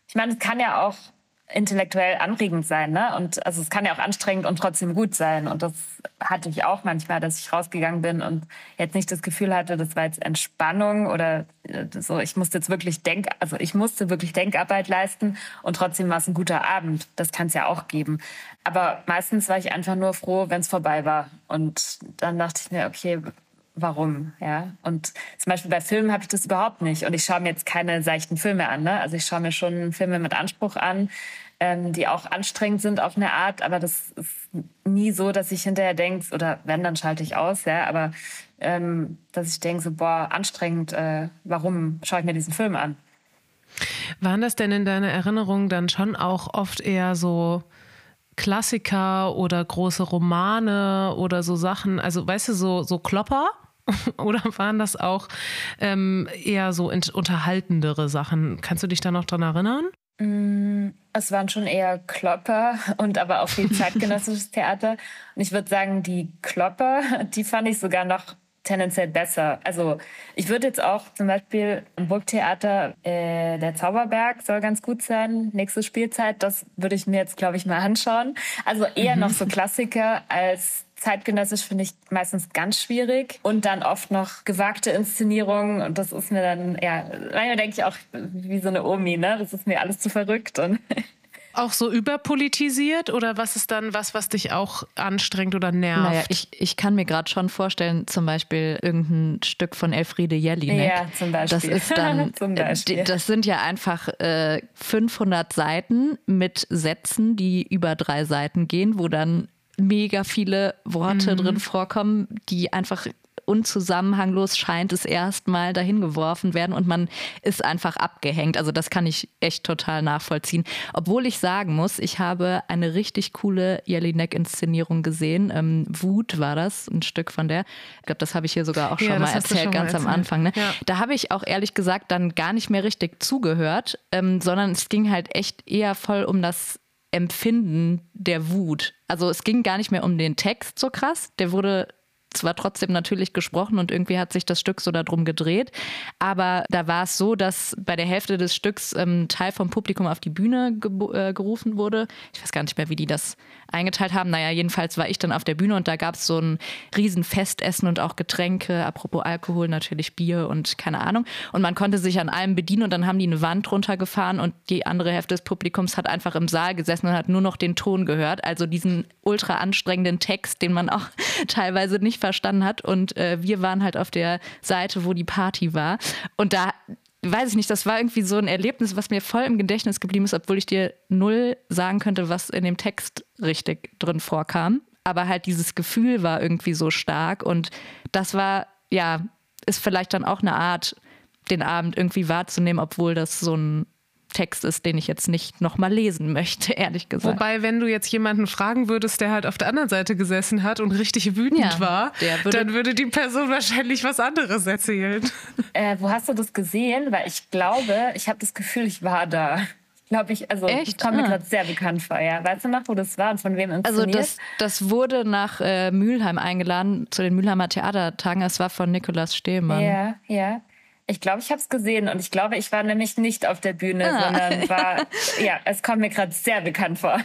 ich meine, es kann ja auch intellektuell anregend sein, ne? Und also es kann ja auch anstrengend und trotzdem gut sein. Und das hatte ich auch manchmal, dass ich rausgegangen bin und jetzt nicht das Gefühl hatte, das war jetzt Entspannung oder äh, so. Ich musste jetzt wirklich Denk, also ich musste wirklich Denkarbeit leisten und trotzdem war es ein guter Abend. Das kann es ja auch geben. Aber meistens war ich einfach nur froh, wenn es vorbei war. Und dann dachte ich mir, okay, warum, ja. Und zum Beispiel bei Filmen habe ich das überhaupt nicht. Und ich schaue mir jetzt keine seichten Filme an, ne? Also ich schaue mir schon Filme mit Anspruch an, ähm, die auch anstrengend sind auf eine Art, aber das ist nie so, dass ich hinterher denke, oder wenn, dann schalte ich aus, ja, aber ähm, dass ich denke, so, boah, anstrengend, äh, warum schaue ich mir diesen Film an? Waren das denn in deiner Erinnerung dann schon auch oft eher so Klassiker oder große Romane oder so Sachen, also weißt du, so, so Klopper? Oder waren das auch ähm, eher so unterhaltendere Sachen? Kannst du dich da noch dran erinnern? Mm, es waren schon eher Klopper und aber auch viel zeitgenössisches Theater. Und ich würde sagen, die Klopper, die fand ich sogar noch tendenziell besser. Also ich würde jetzt auch zum Beispiel im Burgtheater äh, der Zauberberg soll ganz gut sein. Nächste Spielzeit, das würde ich mir jetzt, glaube ich, mal anschauen. Also eher mhm. noch so Klassiker als zeitgenössisch finde ich meistens ganz schwierig und dann oft noch gewagte Inszenierungen und das ist mir dann, ja, manchmal denke ich auch wie so eine Omi, ne? Das ist mir alles zu verrückt und auch so überpolitisiert oder was ist dann was, was dich auch anstrengt oder nervt? Naja, ich, ich kann mir gerade schon vorstellen, zum Beispiel irgendein Stück von Elfriede Jelinek. Ja, zum Beispiel. Das ist dann, das sind ja einfach äh, 500 Seiten mit Sätzen, die über drei Seiten gehen, wo dann mega viele Worte mhm. drin vorkommen, die einfach unzusammenhanglos scheint es erstmal dahin geworfen werden und man ist einfach abgehängt. Also das kann ich echt total nachvollziehen. Obwohl ich sagen muss, ich habe eine richtig coole Jelinek-Inszenierung gesehen. Ähm, Wut war das, ein Stück von der. Ich glaube, das habe ich hier sogar auch schon ja, mal erzählt, schon ganz mal am Anfang. Ne? Ja. Da habe ich auch ehrlich gesagt dann gar nicht mehr richtig zugehört, ähm, sondern es ging halt echt eher voll um das Empfinden der Wut. Also es ging gar nicht mehr um den Text so krass. Der wurde zwar trotzdem natürlich gesprochen und irgendwie hat sich das Stück so darum gedreht, aber da war es so, dass bei der Hälfte des Stücks ähm, Teil vom Publikum auf die Bühne äh, gerufen wurde. Ich weiß gar nicht mehr, wie die das eingeteilt haben. Naja, jedenfalls war ich dann auf der Bühne und da gab es so ein Riesenfestessen und auch Getränke, apropos Alkohol, natürlich Bier und keine Ahnung. Und man konnte sich an allem bedienen und dann haben die eine Wand runtergefahren und die andere Hälfte des Publikums hat einfach im Saal gesessen und hat nur noch den Ton gehört. Also diesen ultra anstrengenden Text, den man auch teilweise nicht verstanden hat. Und äh, wir waren halt auf der Seite, wo die Party war. Und da weiß ich nicht, das war irgendwie so ein Erlebnis, was mir voll im Gedächtnis geblieben ist, obwohl ich dir null sagen könnte, was in dem Text richtig drin vorkam. Aber halt dieses Gefühl war irgendwie so stark und das war, ja, ist vielleicht dann auch eine Art, den Abend irgendwie wahrzunehmen, obwohl das so ein Text ist, den ich jetzt nicht nochmal lesen möchte, ehrlich gesagt. Wobei, wenn du jetzt jemanden fragen würdest, der halt auf der anderen Seite gesessen hat und richtig wütend ja, war, würde dann würde die Person wahrscheinlich was anderes erzählen. Äh, wo hast du das gesehen? Weil ich glaube, ich habe das Gefühl, ich war da. Glaube ich, also Echt? kommt mir ah. gerade sehr bekannt vor, ja. Weißt du noch, wo das war und von wem inszeniert? Also das, das wurde nach äh, Mülheim eingeladen, zu den Mülheimer Theatertagen. Es war von Nikolaus Stehmann. Ja, ja. Ich glaube, ich habe es gesehen und ich glaube, ich war nämlich nicht auf der Bühne, ah. sondern war, ja, es kommt mir gerade sehr bekannt vor.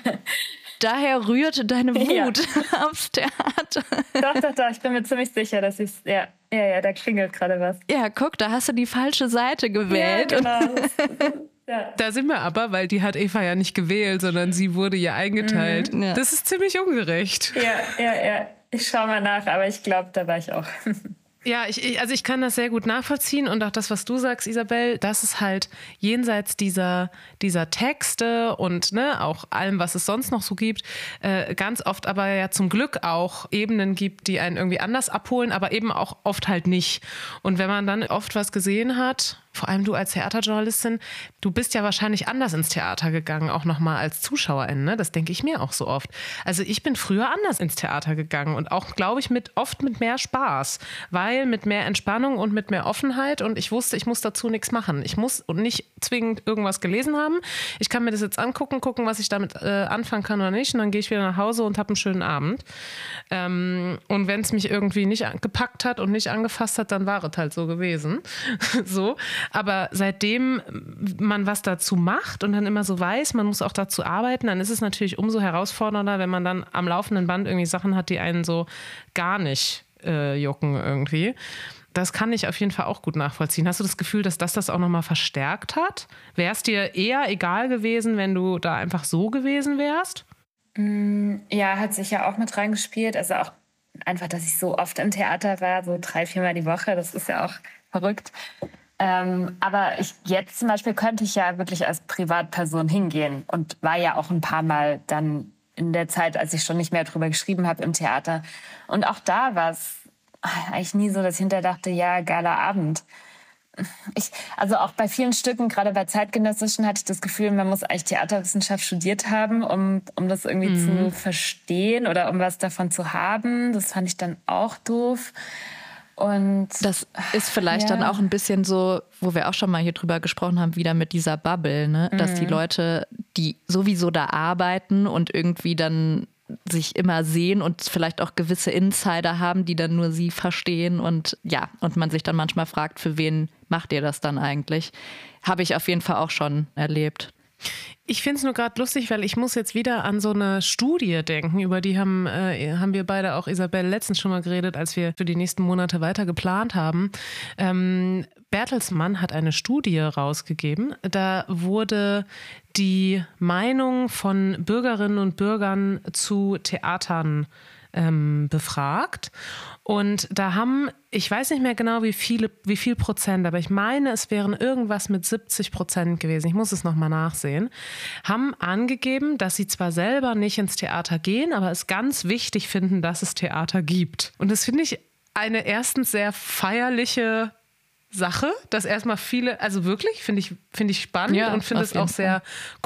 Daher rührte deine Wut ja. aufs Theater. Doch, doch, doch, ich bin mir ziemlich sicher, dass ich es, ja, ja, ja, da klingelt gerade was. Ja, guck, da hast du die falsche Seite gewählt. Ja, genau. Ja. Da sind wir aber, weil die hat Eva ja nicht gewählt, sondern sie wurde ja eingeteilt. Mhm, ja. Das ist ziemlich ungerecht. Ja, ja, ja. Ich schaue mal nach, aber ich glaube, da war ich auch. Ja, ich, ich, also ich kann das sehr gut nachvollziehen und auch das, was du sagst, Isabel, dass es halt jenseits dieser, dieser Texte und ne, auch allem, was es sonst noch so gibt, äh, ganz oft aber ja zum Glück auch Ebenen gibt, die einen irgendwie anders abholen, aber eben auch oft halt nicht. Und wenn man dann oft was gesehen hat, vor allem du als Theaterjournalistin, du bist ja wahrscheinlich anders ins Theater gegangen, auch nochmal als Zuschauerin. Ne? Das denke ich mir auch so oft. Also ich bin früher anders ins Theater gegangen und auch, glaube ich, mit oft mit mehr Spaß, weil mit mehr Entspannung und mit mehr Offenheit und ich wusste, ich muss dazu nichts machen. Ich muss und nicht zwingend irgendwas gelesen haben. Ich kann mir das jetzt angucken, gucken, was ich damit äh, anfangen kann oder nicht und dann gehe ich wieder nach Hause und habe einen schönen Abend. Ähm, und wenn es mich irgendwie nicht gepackt hat und nicht angefasst hat, dann war es halt so gewesen. so. Aber seitdem man was dazu macht und dann immer so weiß, man muss auch dazu arbeiten, dann ist es natürlich umso herausfordernder, wenn man dann am laufenden Band irgendwie Sachen hat, die einen so gar nicht äh, jucken irgendwie. Das kann ich auf jeden Fall auch gut nachvollziehen. Hast du das Gefühl, dass das das auch nochmal verstärkt hat? Wäre es dir eher egal gewesen, wenn du da einfach so gewesen wärst? Mm, ja, hat sich ja auch mit reingespielt. Also auch einfach, dass ich so oft im Theater war, so drei, viermal die Woche. Das ist ja auch verrückt. Ähm, aber ich, jetzt zum Beispiel könnte ich ja wirklich als Privatperson hingehen und war ja auch ein paar Mal dann in der Zeit, als ich schon nicht mehr drüber geschrieben habe im Theater. Und auch da war es eigentlich nie so, dass ich hinterher dachte, ja, geiler Abend. Ich, also auch bei vielen Stücken, gerade bei zeitgenössischen, hatte ich das Gefühl, man muss eigentlich Theaterwissenschaft studiert haben, um, um das irgendwie mhm. zu verstehen oder um was davon zu haben. Das fand ich dann auch doof. Und das ist vielleicht ja. dann auch ein bisschen so, wo wir auch schon mal hier drüber gesprochen haben, wieder mit dieser Bubble, ne? dass die mhm. Leute, die sowieso da arbeiten und irgendwie dann sich immer sehen und vielleicht auch gewisse Insider haben, die dann nur sie verstehen und ja, und man sich dann manchmal fragt, für wen macht ihr das dann eigentlich? Habe ich auf jeden Fall auch schon erlebt. Ich finde es nur gerade lustig, weil ich muss jetzt wieder an so eine Studie denken, über die haben, äh, haben wir beide auch Isabelle letztens schon mal geredet, als wir für die nächsten Monate weiter geplant haben. Ähm, Bertelsmann hat eine Studie rausgegeben. Da wurde die Meinung von Bürgerinnen und Bürgern zu Theatern ähm, befragt. Und da haben, ich weiß nicht mehr genau, wie viele, wie viel Prozent, aber ich meine, es wären irgendwas mit 70 Prozent gewesen. Ich muss es nochmal nachsehen. Haben angegeben, dass sie zwar selber nicht ins Theater gehen, aber es ganz wichtig finden, dass es Theater gibt. Und das finde ich eine erstens sehr feierliche Sache, dass erstmal viele, also wirklich, finde ich, finde ich spannend ja, und finde es auch sehr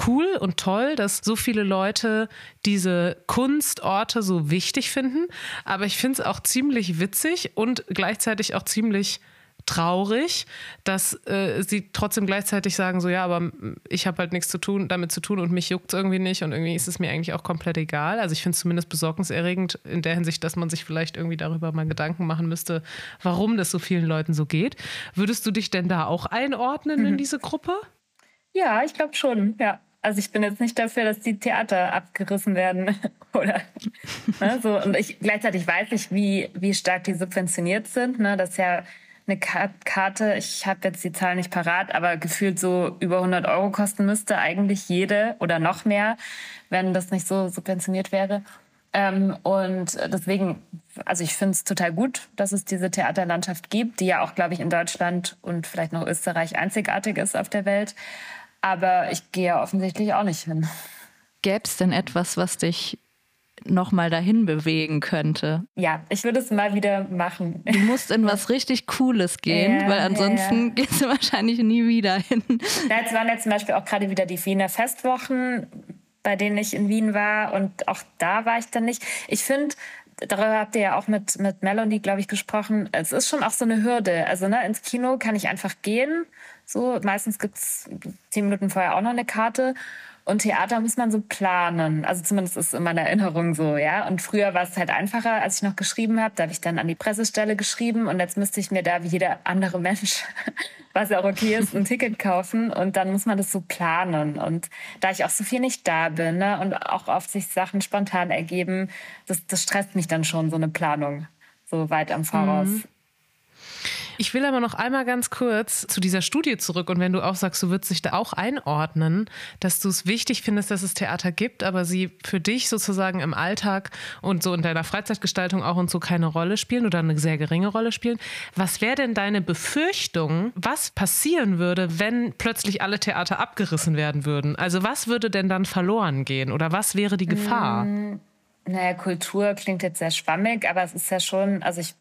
cool und toll, dass so viele Leute diese Kunstorte so wichtig finden. Aber ich finde es auch ziemlich witzig und gleichzeitig auch ziemlich traurig, dass äh, sie trotzdem gleichzeitig sagen, so ja, aber ich habe halt nichts zu tun, damit zu tun und mich juckt es irgendwie nicht und irgendwie ist es mir eigentlich auch komplett egal. Also ich finde es zumindest besorgniserregend in der Hinsicht, dass man sich vielleicht irgendwie darüber mal Gedanken machen müsste, warum das so vielen Leuten so geht. Würdest du dich denn da auch einordnen mhm. in diese Gruppe? Ja, ich glaube schon, ja. Also ich bin jetzt nicht dafür, dass die Theater abgerissen werden oder ne, so. Und ich gleichzeitig weiß ich, wie, wie stark die subventioniert sind. Ne? Das ist ja eine Karte, ich habe jetzt die Zahl nicht parat, aber gefühlt so über 100 Euro kosten müsste eigentlich jede oder noch mehr, wenn das nicht so subventioniert wäre. Ähm, und deswegen, also ich finde es total gut, dass es diese Theaterlandschaft gibt, die ja auch, glaube ich, in Deutschland und vielleicht noch Österreich einzigartig ist auf der Welt. Aber ich gehe ja offensichtlich auch nicht hin. Gäbe es denn etwas, was dich noch mal dahin bewegen könnte. Ja, ich würde es mal wieder machen. Du musst in was richtig Cooles gehen, ja, weil ansonsten ja. gehst du wahrscheinlich nie wieder hin. Ja, jetzt waren jetzt zum Beispiel auch gerade wieder die Wiener Festwochen, bei denen ich in Wien war und auch da war ich dann nicht. Ich finde, darüber habt ihr ja auch mit, mit Melanie, glaube ich, gesprochen. Es ist schon auch so eine Hürde. Also ne, ins Kino kann ich einfach gehen. So, meistens gibt es zehn Minuten vorher auch noch eine Karte. Und Theater muss man so planen. Also zumindest ist es in meiner Erinnerung so, ja. Und früher war es halt einfacher, als ich noch geschrieben habe. Da habe ich dann an die Pressestelle geschrieben und jetzt müsste ich mir da wie jeder andere Mensch, was ja auch okay ist, ein Ticket kaufen. Und dann muss man das so planen. Und da ich auch so viel nicht da bin ne, und auch oft sich Sachen spontan ergeben, das, das stresst mich dann schon, so eine Planung, so weit am Voraus. Mhm. Ich will aber noch einmal ganz kurz zu dieser Studie zurück und wenn du auch sagst, du würdest dich da auch einordnen, dass du es wichtig findest, dass es Theater gibt, aber sie für dich sozusagen im Alltag und so in deiner Freizeitgestaltung auch und so keine Rolle spielen oder eine sehr geringe Rolle spielen. Was wäre denn deine Befürchtung, was passieren würde, wenn plötzlich alle Theater abgerissen werden würden? Also was würde denn dann verloren gehen oder was wäre die Gefahr? Hm, naja, Kultur klingt jetzt sehr schwammig, aber es ist ja schon, also ich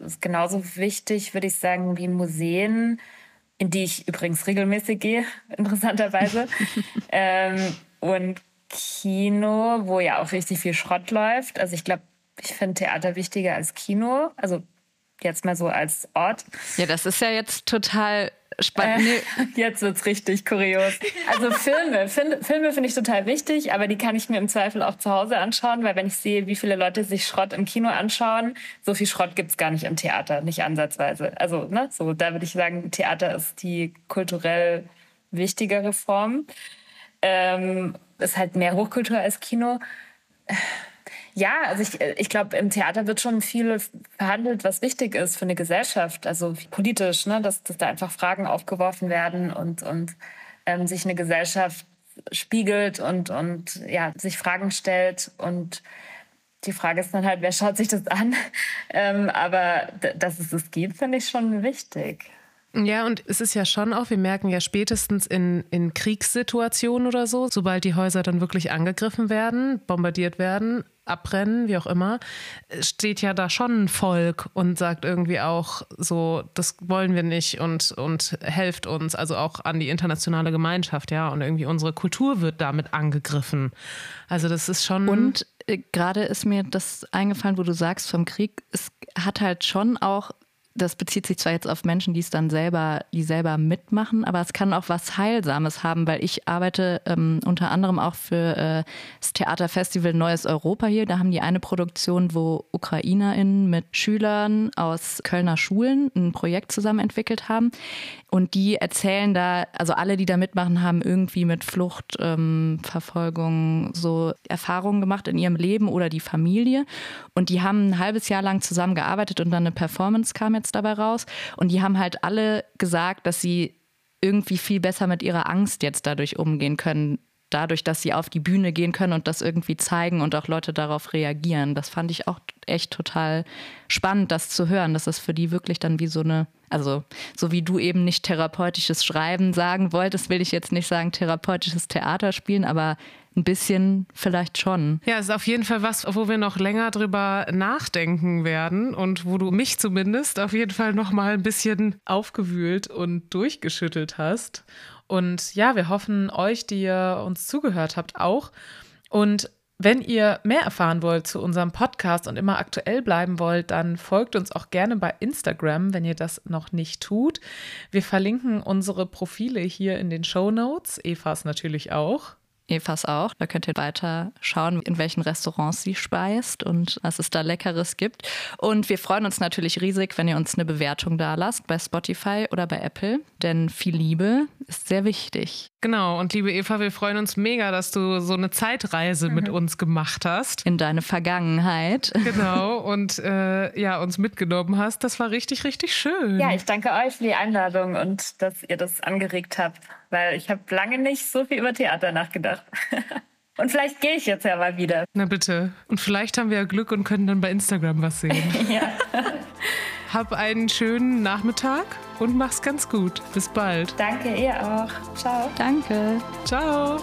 ist genauso wichtig, würde ich sagen, wie Museen, in die ich übrigens regelmäßig gehe, interessanterweise. ähm, und Kino, wo ja auch richtig viel Schrott läuft. Also ich glaube, ich finde Theater wichtiger als Kino. Also jetzt mal so als Ort. Ja, das ist ja jetzt total spannend. Äh, jetzt wird's richtig kurios. Also Filme, Fin Filme finde ich total wichtig, aber die kann ich mir im Zweifel auch zu Hause anschauen, weil wenn ich sehe, wie viele Leute sich Schrott im Kino anschauen, so viel Schrott gibt's gar nicht im Theater, nicht ansatzweise. Also, ne, so, da würde ich sagen, Theater ist die kulturell wichtigere Form. Ähm, ist halt mehr Hochkultur als Kino. Ja, also ich, ich glaube, im Theater wird schon viel verhandelt, was wichtig ist für eine Gesellschaft, also politisch, ne? dass, dass da einfach Fragen aufgeworfen werden und, und ähm, sich eine Gesellschaft spiegelt und, und ja, sich Fragen stellt. Und Die Frage ist dann halt, wer schaut sich das an? Ähm, aber dass es es gibt, finde ich schon wichtig. Ja, und es ist ja schon auch, wir merken ja spätestens in, in Kriegssituationen oder so, sobald die Häuser dann wirklich angegriffen werden, bombardiert werden, abbrennen, wie auch immer, steht ja da schon ein Volk und sagt irgendwie auch so, das wollen wir nicht und, und helft uns, also auch an die internationale Gemeinschaft, ja, und irgendwie unsere Kultur wird damit angegriffen. Also das ist schon. Und äh, gerade ist mir das eingefallen, wo du sagst vom Krieg, es hat halt schon auch das bezieht sich zwar jetzt auf Menschen, die es dann selber, die selber mitmachen, aber es kann auch was Heilsames haben, weil ich arbeite ähm, unter anderem auch für äh, das Theaterfestival Neues Europa hier. Da haben die eine Produktion, wo UkrainerInnen mit Schülern aus Kölner Schulen ein Projekt zusammen entwickelt haben. Und die erzählen da, also alle, die da mitmachen, haben irgendwie mit Flucht, ähm, Verfolgung so Erfahrungen gemacht in ihrem Leben oder die Familie. Und die haben ein halbes Jahr lang zusammengearbeitet und dann eine Performance kam jetzt dabei raus. Und die haben halt alle gesagt, dass sie irgendwie viel besser mit ihrer Angst jetzt dadurch umgehen können, dadurch, dass sie auf die Bühne gehen können und das irgendwie zeigen und auch Leute darauf reagieren. Das fand ich auch echt total spannend, das zu hören, dass das für die wirklich dann wie so eine, also so wie du eben nicht therapeutisches Schreiben sagen wolltest, will ich jetzt nicht sagen therapeutisches Theater spielen, aber ein bisschen vielleicht schon. Ja, es ist auf jeden Fall was, wo wir noch länger drüber nachdenken werden und wo du mich zumindest auf jeden Fall noch mal ein bisschen aufgewühlt und durchgeschüttelt hast. Und ja, wir hoffen euch, die ihr uns zugehört habt, auch. Und wenn ihr mehr erfahren wollt zu unserem Podcast und immer aktuell bleiben wollt, dann folgt uns auch gerne bei Instagram, wenn ihr das noch nicht tut. Wir verlinken unsere Profile hier in den Show Notes, Evas natürlich auch. Evas auch. Da könnt ihr weiter schauen, in welchen Restaurants sie speist und was es da Leckeres gibt. Und wir freuen uns natürlich riesig, wenn ihr uns eine Bewertung da lasst bei Spotify oder bei Apple, denn viel Liebe ist sehr wichtig. Genau, und liebe Eva, wir freuen uns mega, dass du so eine Zeitreise mhm. mit uns gemacht hast. In deine Vergangenheit. Genau, und äh, ja, uns mitgenommen hast. Das war richtig, richtig schön. Ja, ich danke euch für die Einladung und dass ihr das angeregt habt, weil ich habe lange nicht so viel über Theater nachgedacht. Und vielleicht gehe ich jetzt ja mal wieder. Na bitte. Und vielleicht haben wir ja Glück und können dann bei Instagram was sehen. ja. Hab einen schönen Nachmittag und mach's ganz gut. Bis bald. Danke, ihr auch. Ciao. Danke. Ciao.